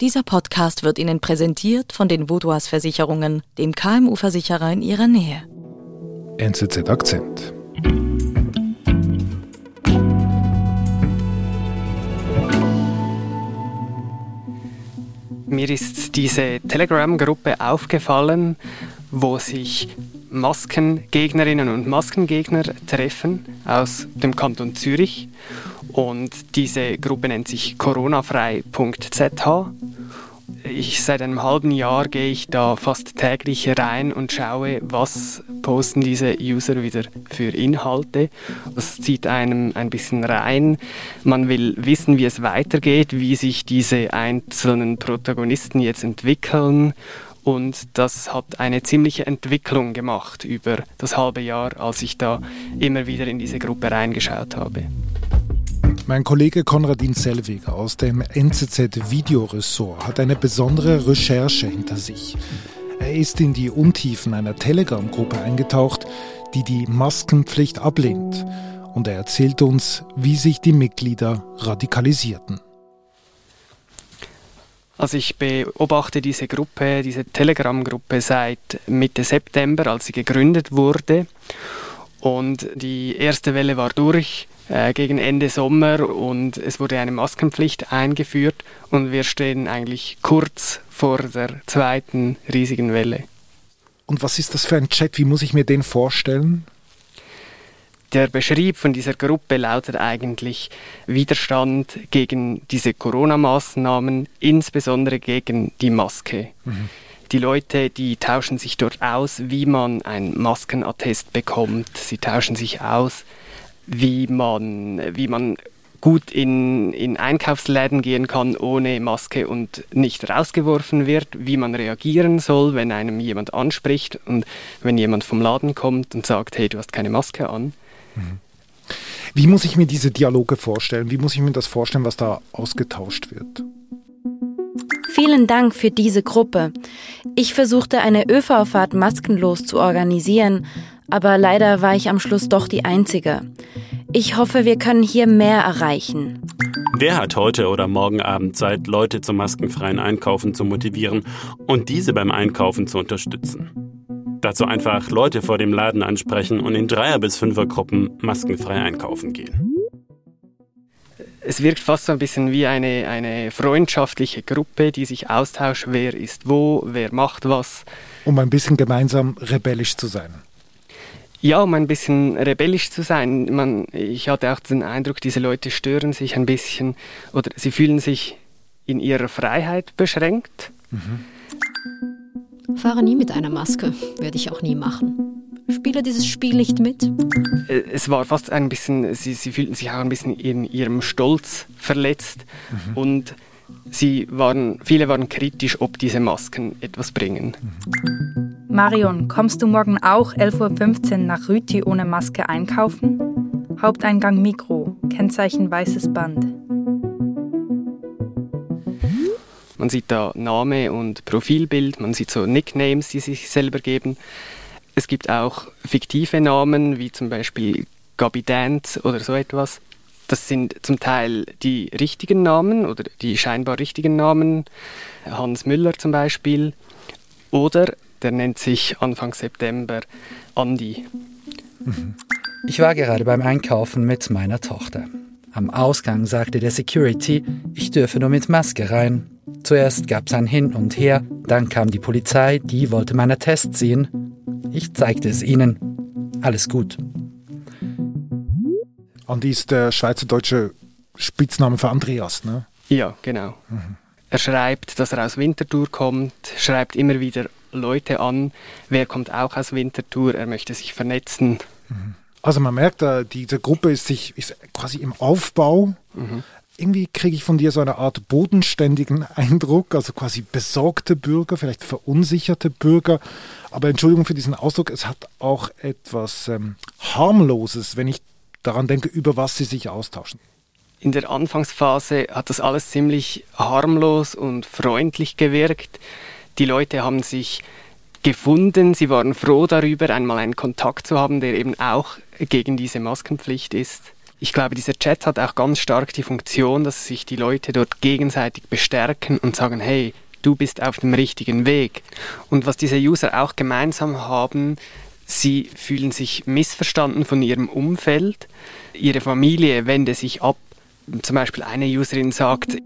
Dieser Podcast wird Ihnen präsentiert von den Vodouas Versicherungen, dem KMU-Versicherer in Ihrer Nähe. NZZ Akzent. Mir ist diese Telegram-Gruppe aufgefallen, wo sich Maskengegnerinnen und Maskengegner treffen aus dem Kanton Zürich. Und diese Gruppe nennt sich coronafrei.zh. Ich, seit einem halben Jahr gehe ich da fast täglich rein und schaue, was posten diese User wieder für Inhalte. Das zieht einem ein bisschen rein. Man will wissen, wie es weitergeht, wie sich diese einzelnen Protagonisten jetzt entwickeln und das hat eine ziemliche Entwicklung gemacht über das halbe Jahr, als ich da immer wieder in diese Gruppe reingeschaut habe. Mein Kollege Konradin Sellweger aus dem NZZ Videoressort hat eine besondere Recherche hinter sich. Er ist in die Untiefen einer Telegram-Gruppe eingetaucht, die die Maskenpflicht ablehnt. Und er erzählt uns, wie sich die Mitglieder radikalisierten. Also ich beobachte diese Gruppe, diese Telegram-Gruppe seit Mitte September, als sie gegründet wurde. Und die erste Welle war durch äh, gegen Ende Sommer und es wurde eine Maskenpflicht eingeführt und wir stehen eigentlich kurz vor der zweiten riesigen Welle. Und was ist das für ein Chat? Wie muss ich mir den vorstellen? Der Beschrieb von dieser Gruppe lautet eigentlich Widerstand gegen diese Corona-Maßnahmen, insbesondere gegen die Maske. Mhm. Die Leute, die tauschen sich dort aus, wie man ein Maskenattest bekommt. Sie tauschen sich aus, wie man, wie man gut in, in Einkaufsläden gehen kann ohne Maske und nicht rausgeworfen wird, wie man reagieren soll, wenn einem jemand anspricht und wenn jemand vom Laden kommt und sagt, hey, du hast keine Maske an. Wie muss ich mir diese Dialoge vorstellen? Wie muss ich mir das vorstellen, was da ausgetauscht wird? Vielen Dank für diese Gruppe. Ich versuchte eine ÖV-Fahrt maskenlos zu organisieren, aber leider war ich am Schluss doch die Einzige. Ich hoffe, wir können hier mehr erreichen. Wer hat heute oder morgen Abend Zeit, Leute zum maskenfreien Einkaufen zu motivieren und diese beim Einkaufen zu unterstützen? Dazu einfach Leute vor dem Laden ansprechen und in Dreier- bis Fünfergruppen maskenfrei einkaufen gehen. Es wirkt fast so ein bisschen wie eine, eine freundschaftliche Gruppe, die sich austauscht, wer ist wo, wer macht was. Um ein bisschen gemeinsam rebellisch zu sein. Ja, um ein bisschen rebellisch zu sein. Man, ich hatte auch den Eindruck, diese Leute stören sich ein bisschen oder sie fühlen sich in ihrer Freiheit beschränkt. Mhm. Fahre nie mit einer Maske, werde ich auch nie machen. Spiele dieses Spiel nicht mit? Äh, es war fast ein bisschen, sie, sie fühlten sich auch ein bisschen in ihrem Stolz verletzt mhm. und sie waren, viele waren kritisch, ob diese Masken etwas bringen. Mhm. Marion, kommst du morgen auch 11.15 Uhr nach Rüti ohne Maske einkaufen? Haupteingang Mikro, Kennzeichen weißes Band. Man sieht da Name und Profilbild, man sieht so Nicknames, die sich selber geben. Es gibt auch fiktive Namen, wie zum Beispiel Gabi Dance oder so etwas. Das sind zum Teil die richtigen Namen oder die scheinbar richtigen Namen. Hans Müller zum Beispiel. Oder der nennt sich Anfang September Andi. Ich war gerade beim Einkaufen mit meiner Tochter. Am Ausgang sagte der Security, ich dürfe nur mit Maske rein. Zuerst gab es ein Hin und Her, dann kam die Polizei, die wollte meinen Test sehen. Ich zeigte es ihnen. Alles gut. Andi ist der schweizerdeutsche Spitzname für Andreas, ne? Ja, genau. Mhm. Er schreibt, dass er aus Winterthur kommt, schreibt immer wieder Leute an, wer kommt auch aus Winterthur, er möchte sich vernetzen. Mhm. Also man merkt, diese Gruppe ist sich ist quasi im Aufbau. Mhm irgendwie kriege ich von dir so eine Art bodenständigen Eindruck, also quasi besorgte Bürger, vielleicht verunsicherte Bürger. Aber Entschuldigung für diesen Ausdruck, es hat auch etwas ähm, harmloses, wenn ich daran denke, über was sie sich austauschen. In der Anfangsphase hat das alles ziemlich harmlos und freundlich gewirkt. Die Leute haben sich gefunden, sie waren froh darüber, einmal einen Kontakt zu haben, der eben auch gegen diese Maskenpflicht ist. Ich glaube, dieser Chat hat auch ganz stark die Funktion, dass sich die Leute dort gegenseitig bestärken und sagen, hey, du bist auf dem richtigen Weg. Und was diese User auch gemeinsam haben, sie fühlen sich missverstanden von ihrem Umfeld, ihre Familie wendet sich ab. Zum Beispiel eine Userin sagt,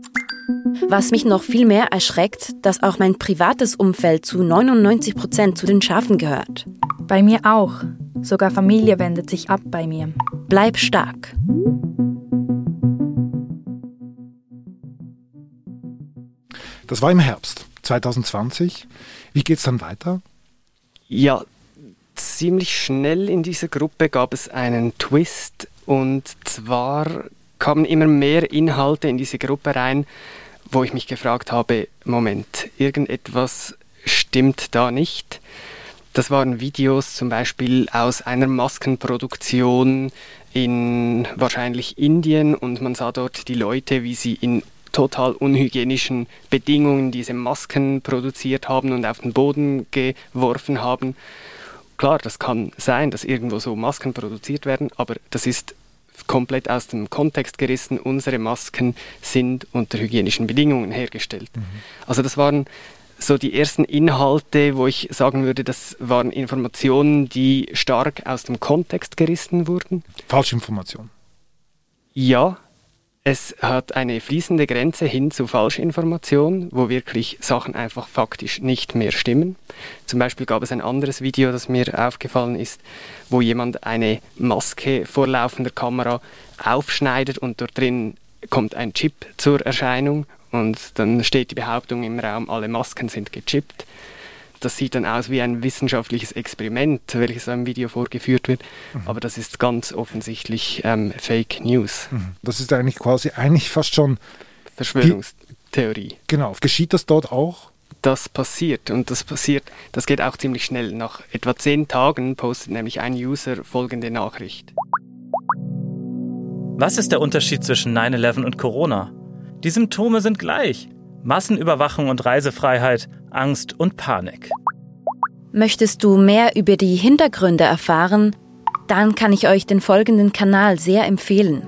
was mich noch viel mehr erschreckt, dass auch mein privates Umfeld zu 99 Prozent zu den Schafen gehört. Bei mir auch. Sogar Familie wendet sich ab bei mir. Bleib stark. Das war im Herbst 2020. Wie geht es dann weiter? Ja, ziemlich schnell in dieser Gruppe gab es einen Twist und zwar kamen immer mehr Inhalte in diese Gruppe rein, wo ich mich gefragt habe, Moment, irgendetwas stimmt da nicht. Das waren Videos zum Beispiel aus einer Maskenproduktion in wahrscheinlich Indien und man sah dort die Leute, wie sie in total unhygienischen Bedingungen diese Masken produziert haben und auf den Boden geworfen haben. Klar, das kann sein, dass irgendwo so Masken produziert werden, aber das ist komplett aus dem Kontext gerissen. Unsere Masken sind unter hygienischen Bedingungen hergestellt. Mhm. Also das waren so die ersten Inhalte, wo ich sagen würde, das waren Informationen, die stark aus dem Kontext gerissen wurden. Falschinformation. Ja, es hat eine fließende Grenze hin zu Falschinformation, wo wirklich Sachen einfach faktisch nicht mehr stimmen. Zum Beispiel gab es ein anderes Video, das mir aufgefallen ist, wo jemand eine Maske vor laufender Kamera aufschneidet und dort drin kommt ein Chip zur Erscheinung und dann steht die Behauptung im Raum, alle Masken sind gechippt das sieht dann aus wie ein wissenschaftliches Experiment, welches im Video vorgeführt wird, mhm. aber das ist ganz offensichtlich ähm, Fake News. Mhm. Das ist eigentlich quasi eigentlich fast schon Verschwörungstheorie. genau, geschieht das dort auch? Das passiert und das passiert, das geht auch ziemlich schnell. Nach etwa zehn Tagen postet nämlich ein User folgende Nachricht. Was ist der Unterschied zwischen 9-11 und Corona? Die Symptome sind gleich. Massenüberwachung und Reisefreiheit, Angst und Panik. Möchtest du mehr über die Hintergründe erfahren? Dann kann ich euch den folgenden Kanal sehr empfehlen.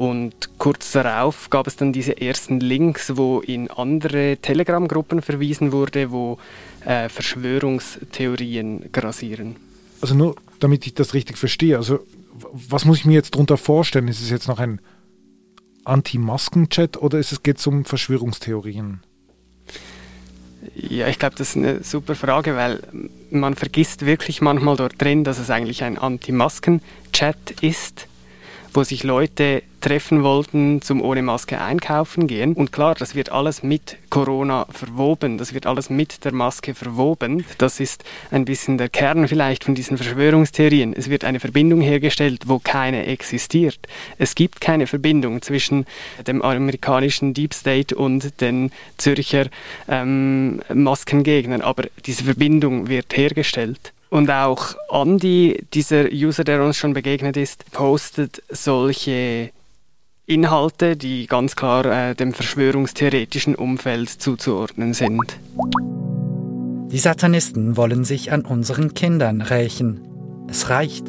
Und kurz darauf gab es dann diese ersten Links, wo in andere Telegram-Gruppen verwiesen wurde, wo äh, Verschwörungstheorien grasieren. Also nur, damit ich das richtig verstehe, also was muss ich mir jetzt darunter vorstellen? Ist es jetzt noch ein Anti-Masken-Chat oder ist es, geht es um Verschwörungstheorien? Ja, ich glaube, das ist eine super Frage, weil man vergisst wirklich manchmal dort drin, dass es eigentlich ein Anti-Masken-Chat ist wo sich Leute treffen wollten zum ohne Maske einkaufen gehen. Und klar, das wird alles mit Corona verwoben, das wird alles mit der Maske verwoben. Das ist ein bisschen der Kern vielleicht von diesen Verschwörungstheorien. Es wird eine Verbindung hergestellt, wo keine existiert. Es gibt keine Verbindung zwischen dem amerikanischen Deep State und den Zürcher ähm, Maskengegnern, aber diese Verbindung wird hergestellt. Und auch Andy, dieser User, der uns schon begegnet ist, postet solche Inhalte, die ganz klar äh, dem verschwörungstheoretischen Umfeld zuzuordnen sind. Die Satanisten wollen sich an unseren Kindern rächen. Es reicht.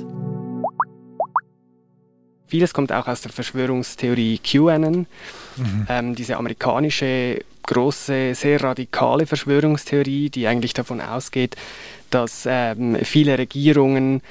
Vieles kommt auch aus der Verschwörungstheorie QAnon, mhm. ähm, diese amerikanische große, sehr radikale Verschwörungstheorie, die eigentlich davon ausgeht, dass ähm, viele Regierungen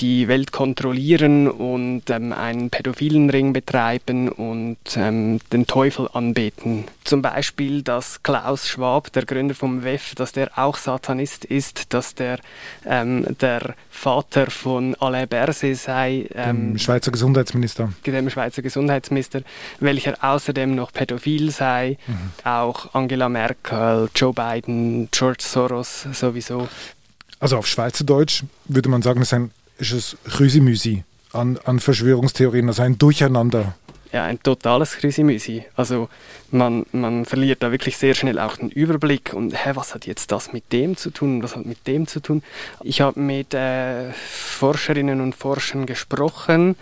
die Welt kontrollieren und ähm, einen pädophilen Ring betreiben und ähm, den Teufel anbeten. Zum Beispiel, dass Klaus Schwab, der Gründer vom WEF, dass der auch Satanist ist, dass der ähm, der Vater von Alain Berset sei. dem ähm, Schweizer Gesundheitsminister. Dem Schweizer Gesundheitsminister, welcher außerdem noch pädophil sei. Mhm. Auch Angela Merkel, Joe Biden, George Soros sowieso. Also auf Schweizerdeutsch würde man sagen, es ist ein Rüsimüsi an, an Verschwörungstheorien, also ein Durcheinander. Ja, ein totales Krüsimüsi. Also man, man verliert da wirklich sehr schnell auch den Überblick und hä, was hat jetzt das mit dem zu tun, was hat mit dem zu tun. Ich habe mit äh, Forscherinnen und Forschern gesprochen.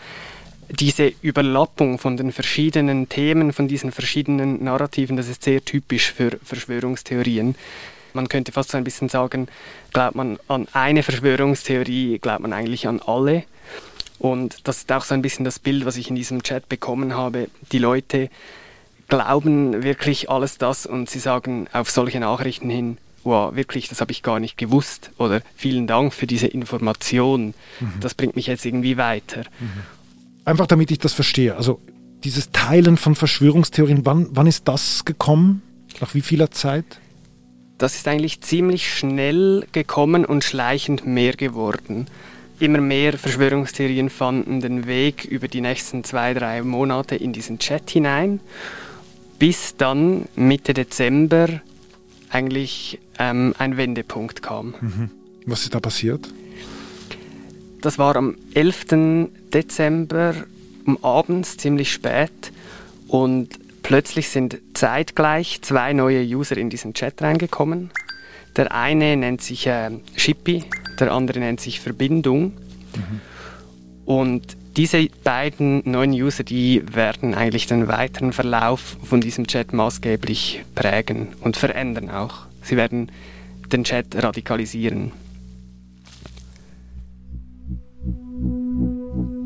Diese Überlappung von den verschiedenen Themen, von diesen verschiedenen Narrativen, das ist sehr typisch für Verschwörungstheorien. Man könnte fast so ein bisschen sagen, glaubt man an eine Verschwörungstheorie, glaubt man eigentlich an alle. Und das ist auch so ein bisschen das Bild, was ich in diesem Chat bekommen habe. Die Leute glauben wirklich alles das und sie sagen auf solche Nachrichten hin, wow, wirklich, das habe ich gar nicht gewusst oder vielen Dank für diese Information, mhm. das bringt mich jetzt irgendwie weiter. Mhm. Einfach damit ich das verstehe, also dieses Teilen von Verschwörungstheorien, wann, wann ist das gekommen? Nach wie vieler Zeit? Das ist eigentlich ziemlich schnell gekommen und schleichend mehr geworden. Immer mehr Verschwörungstheorien fanden den Weg über die nächsten zwei, drei Monate in diesen Chat hinein, bis dann Mitte Dezember eigentlich ähm, ein Wendepunkt kam. Mhm. Was ist da passiert? Das war am 11. Dezember um abends ziemlich spät und plötzlich sind zeitgleich zwei neue User in diesen Chat reingekommen. Der eine nennt sich äh, Shippy, der andere nennt sich Verbindung. Mhm. Und diese beiden neuen User, die werden eigentlich den weiteren Verlauf von diesem Chat maßgeblich prägen und verändern auch. Sie werden den Chat radikalisieren.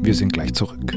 Wir sind gleich zurück.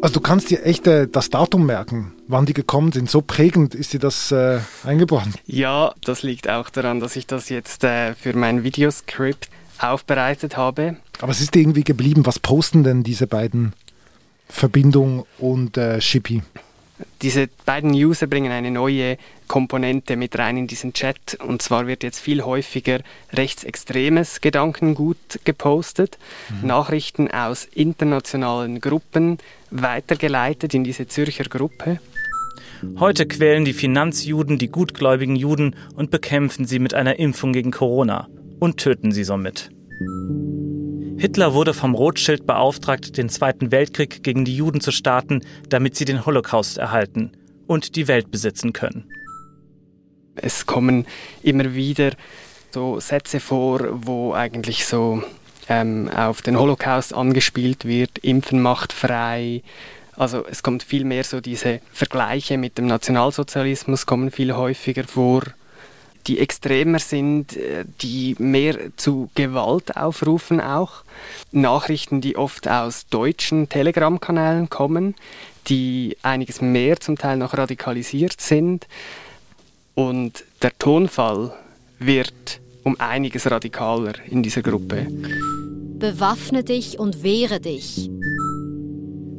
Also du kannst dir echt äh, das Datum merken, wann die gekommen sind. So prägend ist dir das äh, eingebrannt. Ja, das liegt auch daran, dass ich das jetzt äh, für mein Videoscript aufbereitet habe. Aber es ist irgendwie geblieben. Was posten denn diese beiden Verbindung und äh, Shippy? Diese beiden User bringen eine neue Komponente mit rein in diesen Chat. Und zwar wird jetzt viel häufiger rechtsextremes Gedankengut gepostet, mhm. Nachrichten aus internationalen Gruppen weitergeleitet in diese Zürcher Gruppe. Heute quälen die Finanzjuden die gutgläubigen Juden und bekämpfen sie mit einer Impfung gegen Corona und töten sie somit. Hitler wurde vom Rothschild beauftragt, den Zweiten Weltkrieg gegen die Juden zu starten, damit sie den Holocaust erhalten und die Welt besitzen können. Es kommen immer wieder so Sätze vor, wo eigentlich so ähm, auf den Holocaust angespielt wird, Impfen macht frei. Also es kommt viel mehr so diese Vergleiche mit dem Nationalsozialismus kommen viel häufiger vor die extremer sind, äh, die mehr zu Gewalt aufrufen auch. Nachrichten, die oft aus deutschen Telegram-Kanälen kommen, die einiges mehr zum Teil noch radikalisiert sind. Und der Tonfall wird um einiges radikaler in dieser Gruppe. Bewaffne dich und wehre dich.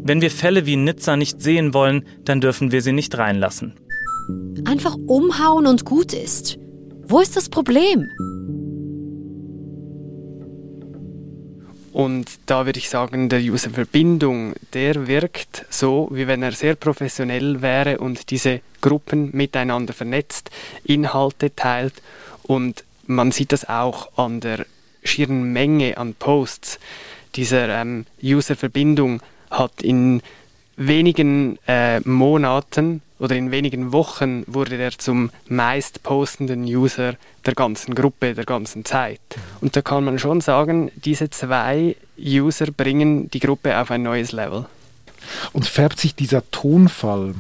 Wenn wir Fälle wie Nizza nicht sehen wollen, dann dürfen wir sie nicht reinlassen. Einfach umhauen und gut ist. Wo ist das Problem? Und da würde ich sagen, der User Verbindung, der wirkt so, wie wenn er sehr professionell wäre und diese Gruppen miteinander vernetzt, Inhalte teilt und man sieht das auch an der schieren Menge an Posts. Dieser ähm, User Verbindung hat in wenigen äh, Monaten oder in wenigen Wochen wurde er zum meist postenden User der ganzen Gruppe, der ganzen Zeit. Und da kann man schon sagen, diese zwei User bringen die Gruppe auf ein neues Level. Und färbt sich dieser Tonfall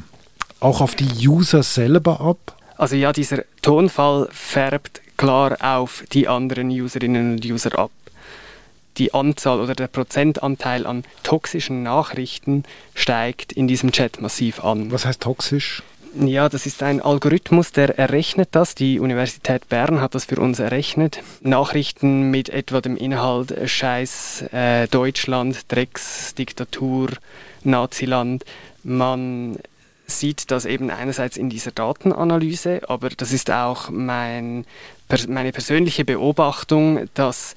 auch auf die User selber ab? Also ja, dieser Tonfall färbt klar auf die anderen Userinnen und User ab die Anzahl oder der Prozentanteil an toxischen Nachrichten steigt in diesem Chat massiv an. Was heißt toxisch? Ja, das ist ein Algorithmus, der errechnet das. Die Universität Bern hat das für uns errechnet. Nachrichten mit etwa dem Inhalt äh, Scheiß äh, Deutschland, Drecks, Diktatur, Naziland. Man sieht das eben einerseits in dieser Datenanalyse, aber das ist auch mein, meine persönliche Beobachtung, dass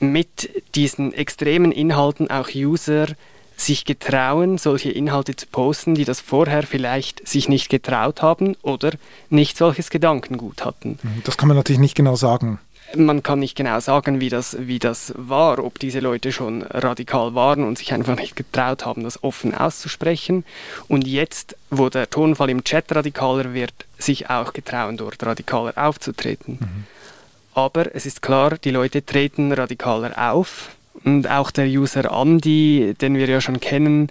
mit diesen extremen Inhalten auch User sich getrauen, solche Inhalte zu posten, die das vorher vielleicht sich nicht getraut haben oder nicht solches Gedankengut hatten. Mhm, das kann man natürlich nicht genau sagen. man kann nicht genau sagen, wie das, wie das war, ob diese Leute schon radikal waren und sich einfach nicht getraut haben, das offen auszusprechen. Und jetzt, wo der Tonfall im Chat radikaler wird, sich auch getrauen, dort radikaler aufzutreten. Mhm. Aber es ist klar, die Leute treten radikaler auf. Und auch der User Andy, den wir ja schon kennen,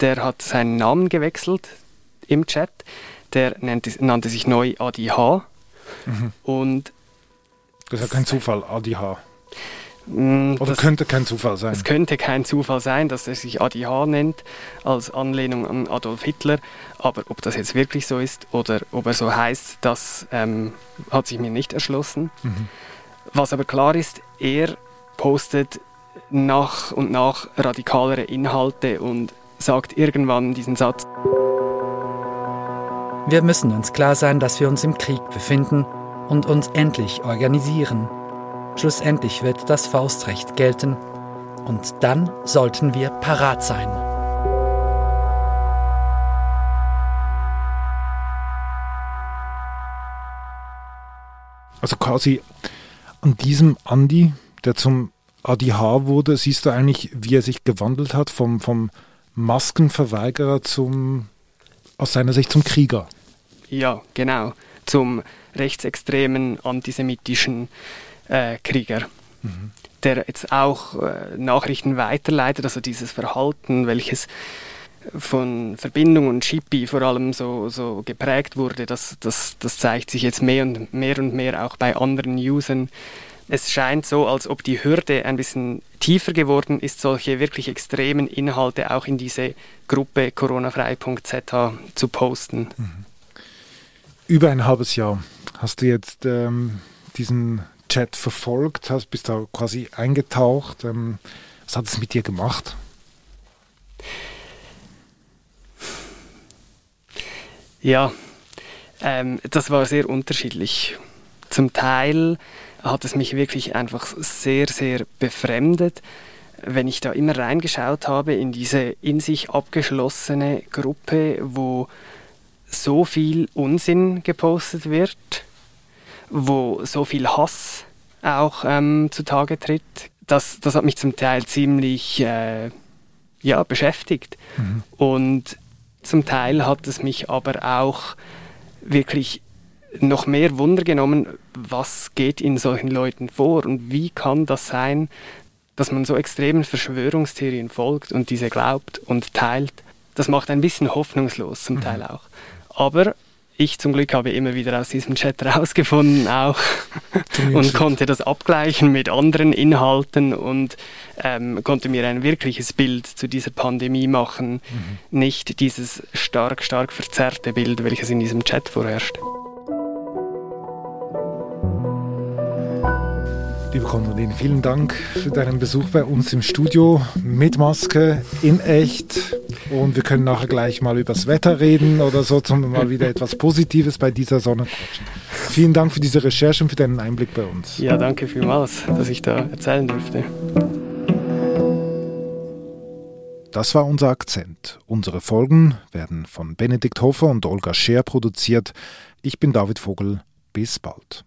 der hat seinen Namen gewechselt im Chat. Der nannte, nannte sich neu ADH. Mhm. Und das ist ja kein Zufall, ADH. Mm, Oder das, könnte kein Zufall sein? Es könnte kein Zufall sein, dass er sich ADH nennt, als Anlehnung an Adolf Hitler. Aber ob das jetzt wirklich so ist oder ob er so heißt, das ähm, hat sich mir nicht erschlossen. Mhm. Was aber klar ist, er postet nach und nach radikalere Inhalte und sagt irgendwann diesen Satz. Wir müssen uns klar sein, dass wir uns im Krieg befinden und uns endlich organisieren. Schlussendlich wird das Faustrecht gelten und dann sollten wir parat sein. Also quasi an diesem Andi, der zum ADH wurde, siehst du eigentlich, wie er sich gewandelt hat vom, vom Maskenverweigerer zum, aus seiner Sicht zum Krieger. Ja, genau. Zum rechtsextremen antisemitischen äh, Krieger. Mhm. Der jetzt auch äh, Nachrichten weiterleitet, also dieses Verhalten, welches von Verbindung und Chippy vor allem so, so geprägt wurde, das, das, das zeigt sich jetzt mehr und mehr und mehr auch bei anderen Usern. Es scheint so, als ob die Hürde ein bisschen tiefer geworden ist, solche wirklich extremen Inhalte auch in diese Gruppe coronafrei.z zu posten. Mhm. Über ein halbes Jahr hast du jetzt ähm, diesen Chat verfolgt, hast, bist da quasi eingetaucht. Ähm, was hat es mit dir gemacht? Ja, ähm, das war sehr unterschiedlich. Zum Teil hat es mich wirklich einfach sehr, sehr befremdet, wenn ich da immer reingeschaut habe in diese in sich abgeschlossene Gruppe, wo so viel Unsinn gepostet wird, wo so viel Hass auch ähm, zutage tritt. Das, das hat mich zum Teil ziemlich äh, ja, beschäftigt. Mhm. Und zum Teil hat es mich aber auch wirklich noch mehr Wunder genommen, was geht in solchen Leuten vor und wie kann das sein, dass man so extremen Verschwörungstheorien folgt und diese glaubt und teilt. Das macht ein bisschen hoffnungslos zum mhm. Teil auch. Aber ich zum Glück habe immer wieder aus diesem Chat rausgefunden auch und konnte das abgleichen mit anderen Inhalten und ähm, konnte mir ein wirkliches Bild zu dieser Pandemie machen, mhm. nicht dieses stark, stark verzerrte Bild, welches in diesem Chat vorherrscht. Liebe Konradin, vielen Dank für deinen Besuch bei uns im Studio mit Maske in echt. Und wir können nachher gleich mal über das Wetter reden oder so, zum mal wieder etwas Positives bei dieser Sonne quatschen. Vielen Dank für diese Recherche und für deinen Einblick bei uns. Ja, danke vielmals, dass ich da erzählen durfte. Das war unser Akzent. Unsere Folgen werden von Benedikt Hofer und Olga Scher produziert. Ich bin David Vogel. Bis bald.